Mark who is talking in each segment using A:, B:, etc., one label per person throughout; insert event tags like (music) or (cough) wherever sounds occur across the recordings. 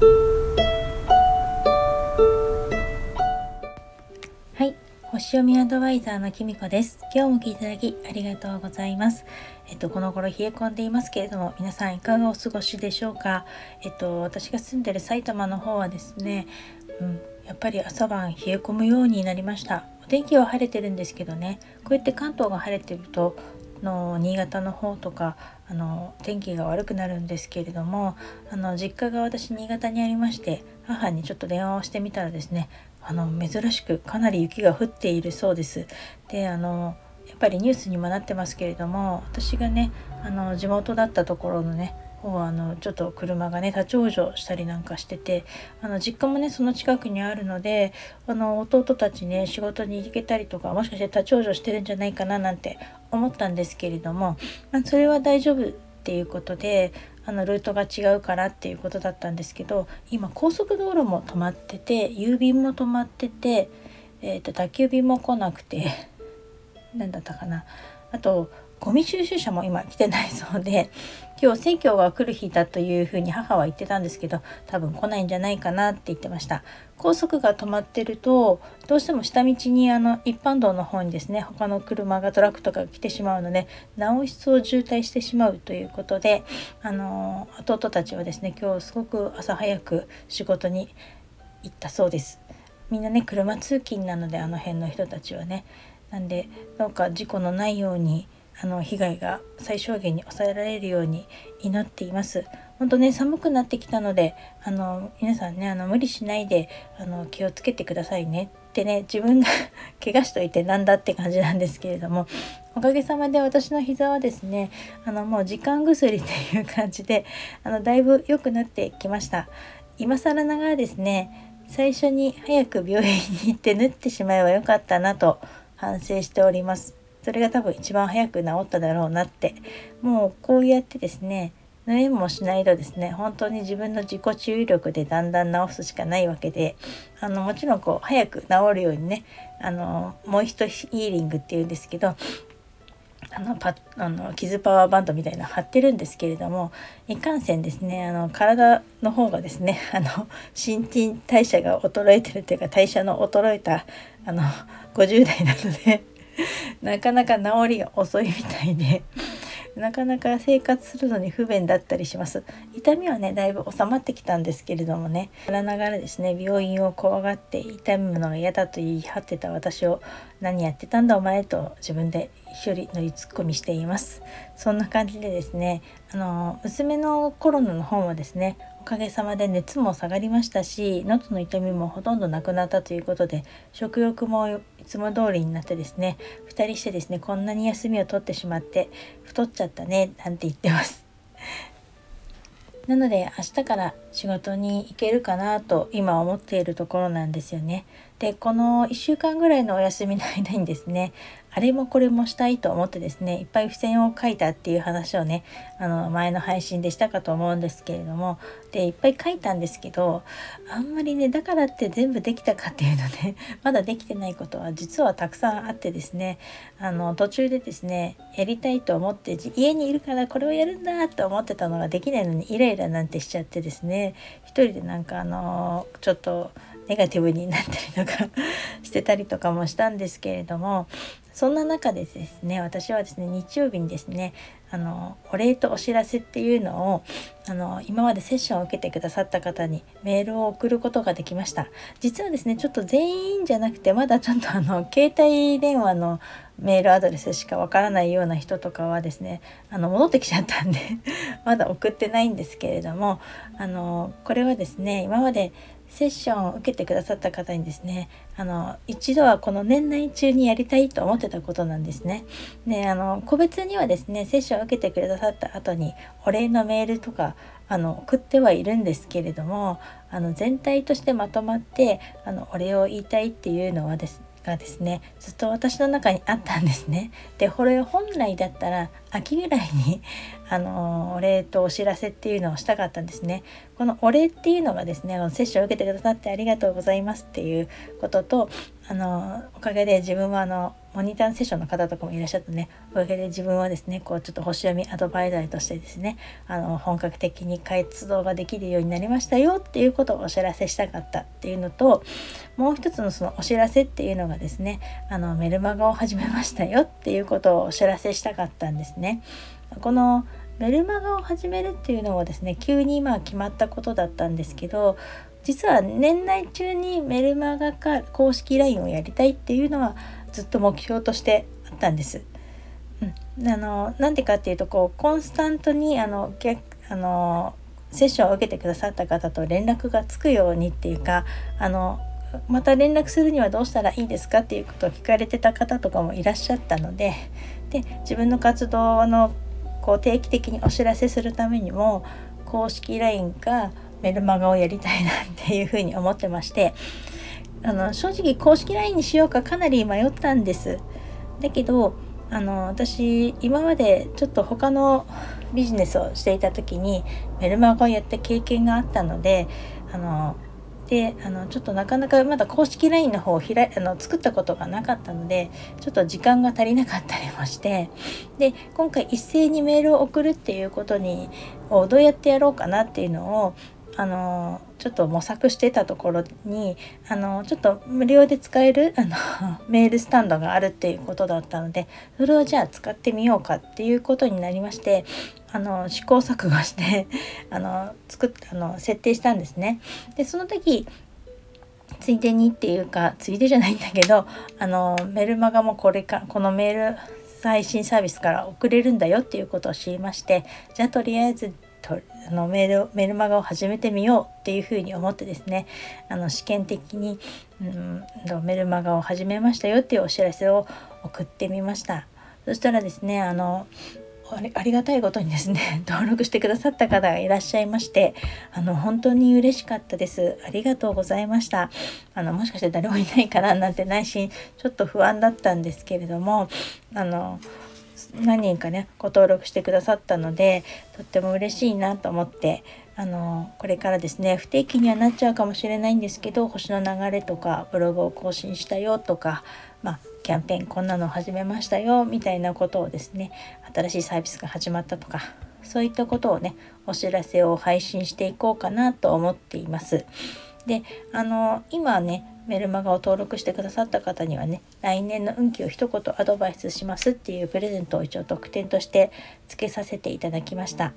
A: はい。星読みアドバイザーのきみこです。今日も聞いていただきありがとうございます。えっとこの頃冷え込んでいますけれども皆さんいかがお過ごしでしょうか？えっと私が住んでる埼玉の方はですねうんやっぱり朝晩冷え込むようになりました。お天気は晴れてるんですけどねこうやって関東が晴れてるとの新潟の方とかあの天気が悪くなるんですけれどもあの実家が私新潟にありまして母にちょっと電話をしてみたらですねあの珍しくかなり雪が降っているそうです。であのやっぱりニュースにもなってますけれども私がねあの地元だったところのねをあのちょっと車がね立ち往生したりなんかしててあの実家もねその近くにあるのであの弟たちね仕事に行けたりとかもしかして立ち往生してるんじゃないかななんて思ったんですけれども、まあ、それは大丈夫っていうことであのルートが違うからっていうことだったんですけど今高速道路も止まってて郵便も止まってて、えーと宅急便も来なくて (laughs) 何だったかな。あとゴミ収集車も今来てないそうで (laughs) 今日選挙が来る日だというふうに母は言ってたんですけど多分来ないんじゃないかなって言ってました。高速が止まってるとどうしても下道にあの一般道の方にですね他の車がトラックとか来てしまうのでなお一層渋滞してしまうということであの弟たちはですね今日すごく朝早く仕事に行ったそうです。みんなね車通勤なのであの辺の人たちはね。なんでどうか事故のないようにあの被害が最小限に抑えられるように祈っています。本当ね寒くなってきたのであの皆さんねあの無理しないであの気をつけてくださいねってね自分が (laughs) 怪我しといてなんだって感じなんですけれどもおかげさまで私の膝はですねあのもう時間薬っていう感じであのだいぶ良くなってきました。今更ながらですね最初に早く病院に行って縫ってしまえばよかったなと反省しております。それが多分一番早く治っただろうなってもうこうやってですね縫えもしないとですね本当に自分の自己注意力でだんだん治すしかないわけであのもちろんこう早く治るようにねあのもう一ヒーリングっていうんですけどあのパあの傷パワーバンドみたいな貼ってるんですけれどもいかんせんですねあの体の方がですね (laughs) あの新陳代謝が衰えてるというか代謝の衰えたあの50代なので (laughs) なかなか治りが遅いみたいで (laughs) なかなか生活するのに不便だったりします。痛みはねだいぶ収まってきたんですけれどもね。らながらですね病院を怖がって痛むのが嫌だと言い張ってた私を何やってたんだお前と自分で一人乗りツッコミしています。そんな感じでですねあの娘のコロナの本はですねかげさまで熱も下がりましたし喉の痛みもほとんどなくなったということで食欲もいつも通りになってですね2人してですねこんなに休みを取ってしまって太っちゃったねなんて言ってますなので明日から仕事に行けるかなと今思っているところなんですよね。でこの1週間ぐらいのお休みの間にですねあれもこれもしたいと思ってですねいっぱい付箋を書いたっていう話をねあの前の配信でしたかと思うんですけれどもでいっぱい書いたんですけどあんまりねだからって全部できたかっていうので (laughs) まだできてないことは実はたくさんあってですねあの途中でですねやりたいと思って家にいるからこれをやるんだと思ってたのができないのにイライラなんてしちゃってですね一人でなんかあのちょっとネガティブになったりとかしてたりとかもしたんですけれどもそんな中でですね私はですね日曜日にですねあのお礼とお知らせっていうのをあの今までセッションを受けてくださった方にメールを送ることができました。実はですねちょっと全員じゃなくてまだちょっとあの携帯電話のメールアドレスしかわからないような人とかはですねあの戻ってきちゃったんで (laughs) まだ送ってないんですけれどもあのこれはですね今までセッションを受けてくださった方にですねあの一度はこの年内中にやりたいと思ってたことなんですね。であの個別にはですねセッションを受けてくださった後にお礼のメールとかあの送ってはいるんですけれどもあの全体としてまとまってあのお礼を言いたいっていうのはですがですねずっと私の中にあったんですね。でこれ本来だったら秋ぐらいにあのお礼とお知らせっていうのをしたかったんですね。このお礼っていうのがですねあのセッションを受けてくださってありがとうございますっていうこととあのおかげで自分はあのモニターセッションの方とかもいらっしゃってねおかげで自分はですねこうちょっと星読みアドバイザーとしてですねあの本格的に活動ができるようになりましたよっていうことをお知らせしたかったっていうのともう一つのそのお知らせっていうのがですねあのメルマガを始めましたよっていうことをお知らせしたかったんですね。このメルマガを始めるっていうのはですね急にまあ決まったことだったんですけど実は年内中にメルマガか公式 LINE をやりたいっていうのはずっと目標としてあったんです。うん、あのなんでかっていうとこうコンスタントにあの逆あのセッションを受けてくださった方と連絡がつくようにっていうかあのまた連絡するにはどうしたらいいですかっていうことを聞かれてた方とかもいらっしゃったのでで自分の活動のこう定期的にお知らせするためにも公式 LINE かメルマガをやりたいなっていうふうに思ってましてあの正直公式 LINE にしようかかなり迷ったんです。だけどあの私今までちょっと他のビジネスをしていた時にメルマガをやった経験があったのであのであのちょっとなかなかまだ公式 LINE の方を開あの作ったことがなかったのでちょっと時間が足りなかったりもしてで今回一斉にメールを送るっていうことにをどうやってやろうかなっていうのをあのちょっと模索してたところにあのちょっと無料で使えるあの (laughs) メールスタンドがあるっていうことだったのでそれをじゃあ使ってみようかっていうことになりましてあの試行錯誤して (laughs) あの作っあの設定したんですね。でその時ついでにっていうかついでじゃないんだけどあのメルマガもこれかこのメール配信サービスから送れるんだよっていうことを知りましてじゃあとりあえずとあのメールメルマガを始めてみようっていうふうに思ってですねあの試験的に、うん、メルマガを始めましたよっていうお知らせを送ってみました。そしたらですねあのありがたいことにですね (laughs) 登録してくださった方がいらっしゃいましてあの本当に嬉しかったです。ありがとうございました。あのもしかして誰もいないかななんて内心ちょっと不安だったんですけれどもあの何人かねご登録してくださったのでとっても嬉しいなと思ってあのこれからですね不定期にはなっちゃうかもしれないんですけど星の流れとかブログを更新したよとか、まあ、キャンペーンこんなの始めましたよみたいなことをですね新しいサービスが始まったとかそういったことをねお知らせを配信していこうかなと思っています。であの今ねメルマガを登録してくださった方にはね来年の運気を一言アドバイスしますっていうプレゼントを一応特典として付けさせていただきました。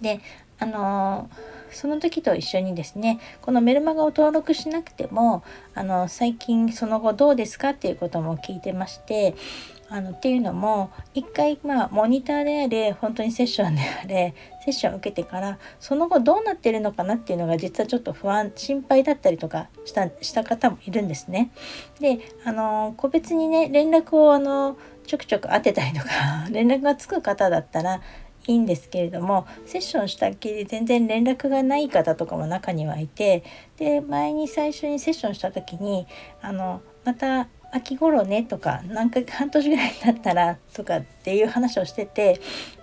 A: であのその時と一緒にですねこのメルマガを登録しなくてもあの最近その後どうですかっていうことも聞いてましてあのっていうのも一回まあモニターであれ本当にセッションであれ (laughs) セッションを受けてからその後どうなってるのかなっていうのが実はちょっと不安心配だったりとかしたした方もいるんですね。であの個別にね連絡をあのちょくちょく当てたりとか (laughs) 連絡がつく方だったらいいんですけれどもセッションしたっきり全然連絡がない方とかも中にはいてで前に最初にセッションした時にあのまた秋頃ねとか何回か半年ぐらいになったらとかっていう話をしてて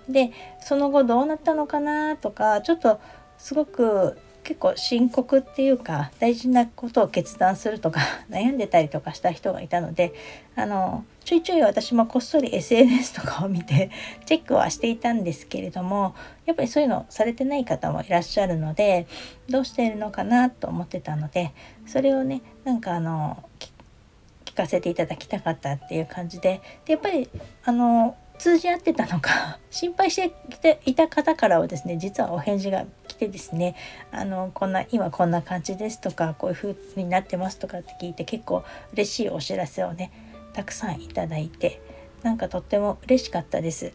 A: でその後どうなったのかなとかちょっとすごく結構深刻っていうか大事なことを決断するとか (laughs) 悩んでたりとかした人がいたのであのちょいちょい私もこっそり SNS とかを見てチェックはしていたんですけれどもやっぱりそういうのされてない方もいらっしゃるのでどうしているのかなと思ってたのでそれをねなんかあのかせていただきたかったっていう感じででやっぱりあの通じ合ってたのか (laughs) 心配していた方からはですね実はお返事が来てですねあのこんな今こんな感じですとかこういう風になってますとかって聞いて結構嬉しいお知らせをねたくさんいただいてなんかとっても嬉しかったです。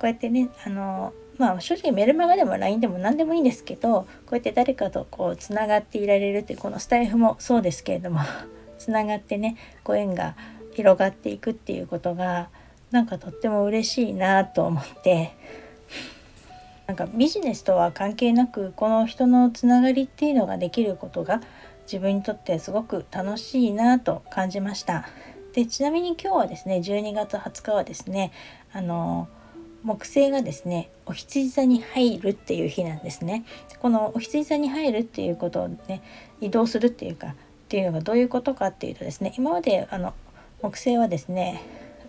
A: こうやってねあのまあ正直メルマガでも LINE でも何でもいいんですけどこうやって誰かとこうつながっていられるってこのスタイフもそうですけれどもつながってねご縁が広がっていくっていうことがなんかとっても嬉しいなと思ってなんかビジネスとは関係なくこの人のつながりっていうのができることが自分にとってすごく楽しいなと感じました。でちなみに今日はですね12月20日はですねあの木星がですねお羊座に入るっていう日なんですね。このお羊座に入るっていうことをね移動するっていうかっていうのがどういうことかっていうとですね今まであの木星はですね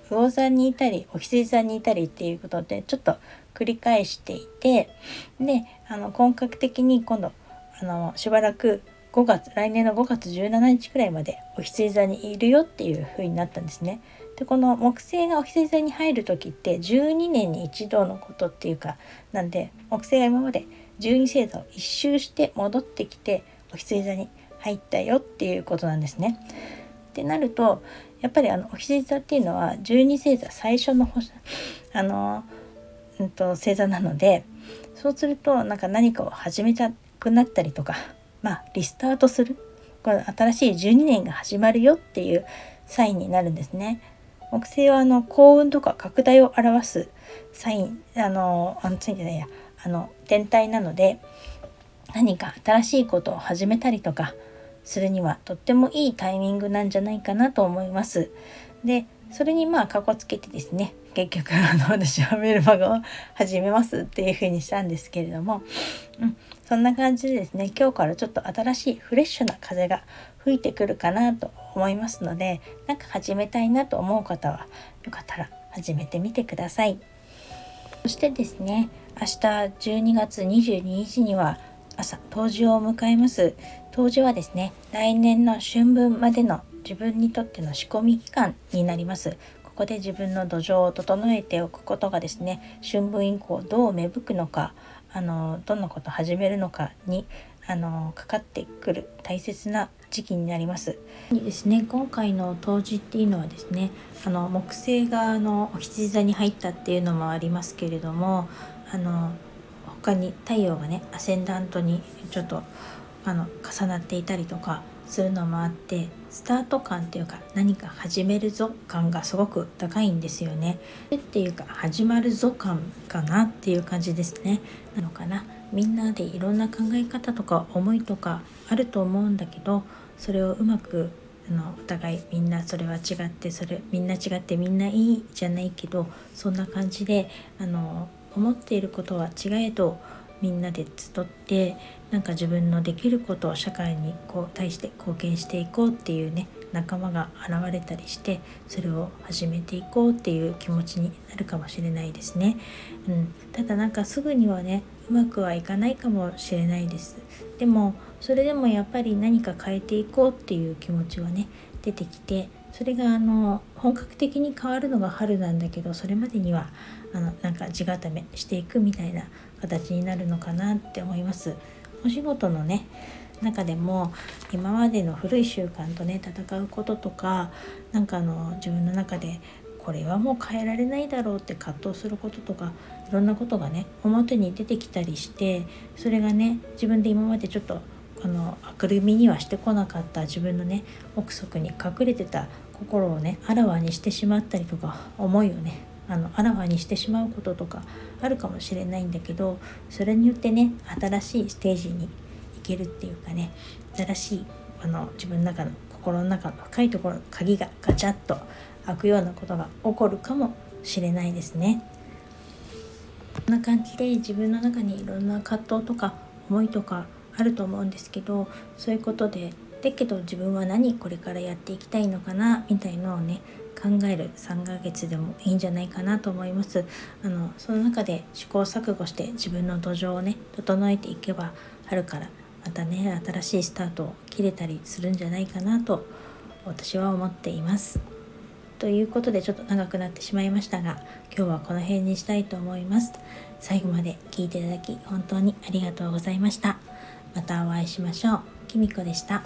A: 魚座にいたりお羊座にいたりっていうことでちょっと繰り返していてであの本格的に今度あのしばらく5月来年の5月17日くらいまでお羊座にいるよっていう風になったんですね。でこの木星がお羊座に入る時って12年に一度のことっていうかなんで木星が今まで12星座を一周して戻ってきてお羊座に入ったよっていうことなんですね。ってなるとやっぱりあのお羊座っていうのは12星座最初の星あの、うんと、星座なのでそうするとなんか何かを始めたくなったりとかまあリスタートするこれ新しい12年が始まるよっていうサインになるんですね。木星はあの幸運とか拡大を表すサインあのあのついてないやあの天体なので何か新しいことを始めたりとかするにはとってもいいタイミングなんじゃないかなと思います。でそれにまあかこつけてですね結局あの (laughs) 私はメルマガを始めますっていう風にしたんですけれども、うん、そんな感じでですね今日からちょっと新しいフレッシュな風が吹いてくるかなと思いますのでなんか始めたいなと思う方はよかったら始めてみてください。そしてですね明日12月22日には朝冬至を迎えます冬至はですね来年の春分までの自分にとっての仕込み期間になりますここで自分の土壌を整えておくことがですね春分以降どう芽吹くのかあのどんなことを始めるのかにあのかかってくる大切な時期になります。にですね今回の冬至っていうのはですねあの木星があのお羊座に入ったっていうのもありますけれどもあの他に太陽がねアセンダントにちょっとあの重なっていたりとかするのもあってスタート感っていうか何か始めるぞ感がすごく高いんですよね。っていうか始まるぞ感かなっていう感じですね。なのかなみんなでいろんな考え方とか思いとかあると思うんだけどそれをうまくあのお互いみんなそれは違ってそれみんな違ってみんないいじゃないけどそんな感じであの思っていることは違えどみんなで集ってなんか自分のできることを社会にこう対して貢献していこうっていうね仲間が現れたりしてそれを始めていこうっていう気持ちになるかもしれないですね。うん、ただなんかすぐにはねうまくはいかないかもしれないです。でもそれでもやっぱり何か変えていこうっていう気持ちはね出てきてそれがあの本格的に変わるのが春なんだけどそれまでにはあのなんか地固めしていくみたいな形になるのかなって思います。お仕事のね中でも今までの古い習慣とね戦うこととかなんかあの自分の中でこれはもう変えられないだろうって葛藤することとかいろんなことがね表に出てきたりしてそれがね自分で今までちょっとあの明るみにはしてこなかった自分のね奥底に隠れてた心をねあらわにしてしまったりとか思いをねあのあらわにしてしまうこととかあるかもしれないんだけどそれによってね新しいステージに行けるっていうかね新しいあの自分の中の心の中の深いところの鍵がガチャッと開くようなことが起こるかもしれないですね。こんな感じで自分の中にいろんな葛藤とか思いとかあると思うんですけどそういうことでだけど自分は何これからやっていきたいのかなみたいのをね考える3ヶ月でもいいんじゃないかなと思います。あのその中で試行錯誤して自分の土壌をね整えていけば春からまたね新しいスタートを切れたりするんじゃないかなと私は思っています。ということでちょっと長くなってしまいましたが今日はこの辺にしたいと思います。最後まで聞いていただき本当にありがとうございました。またお会いしましょう。きみこでした。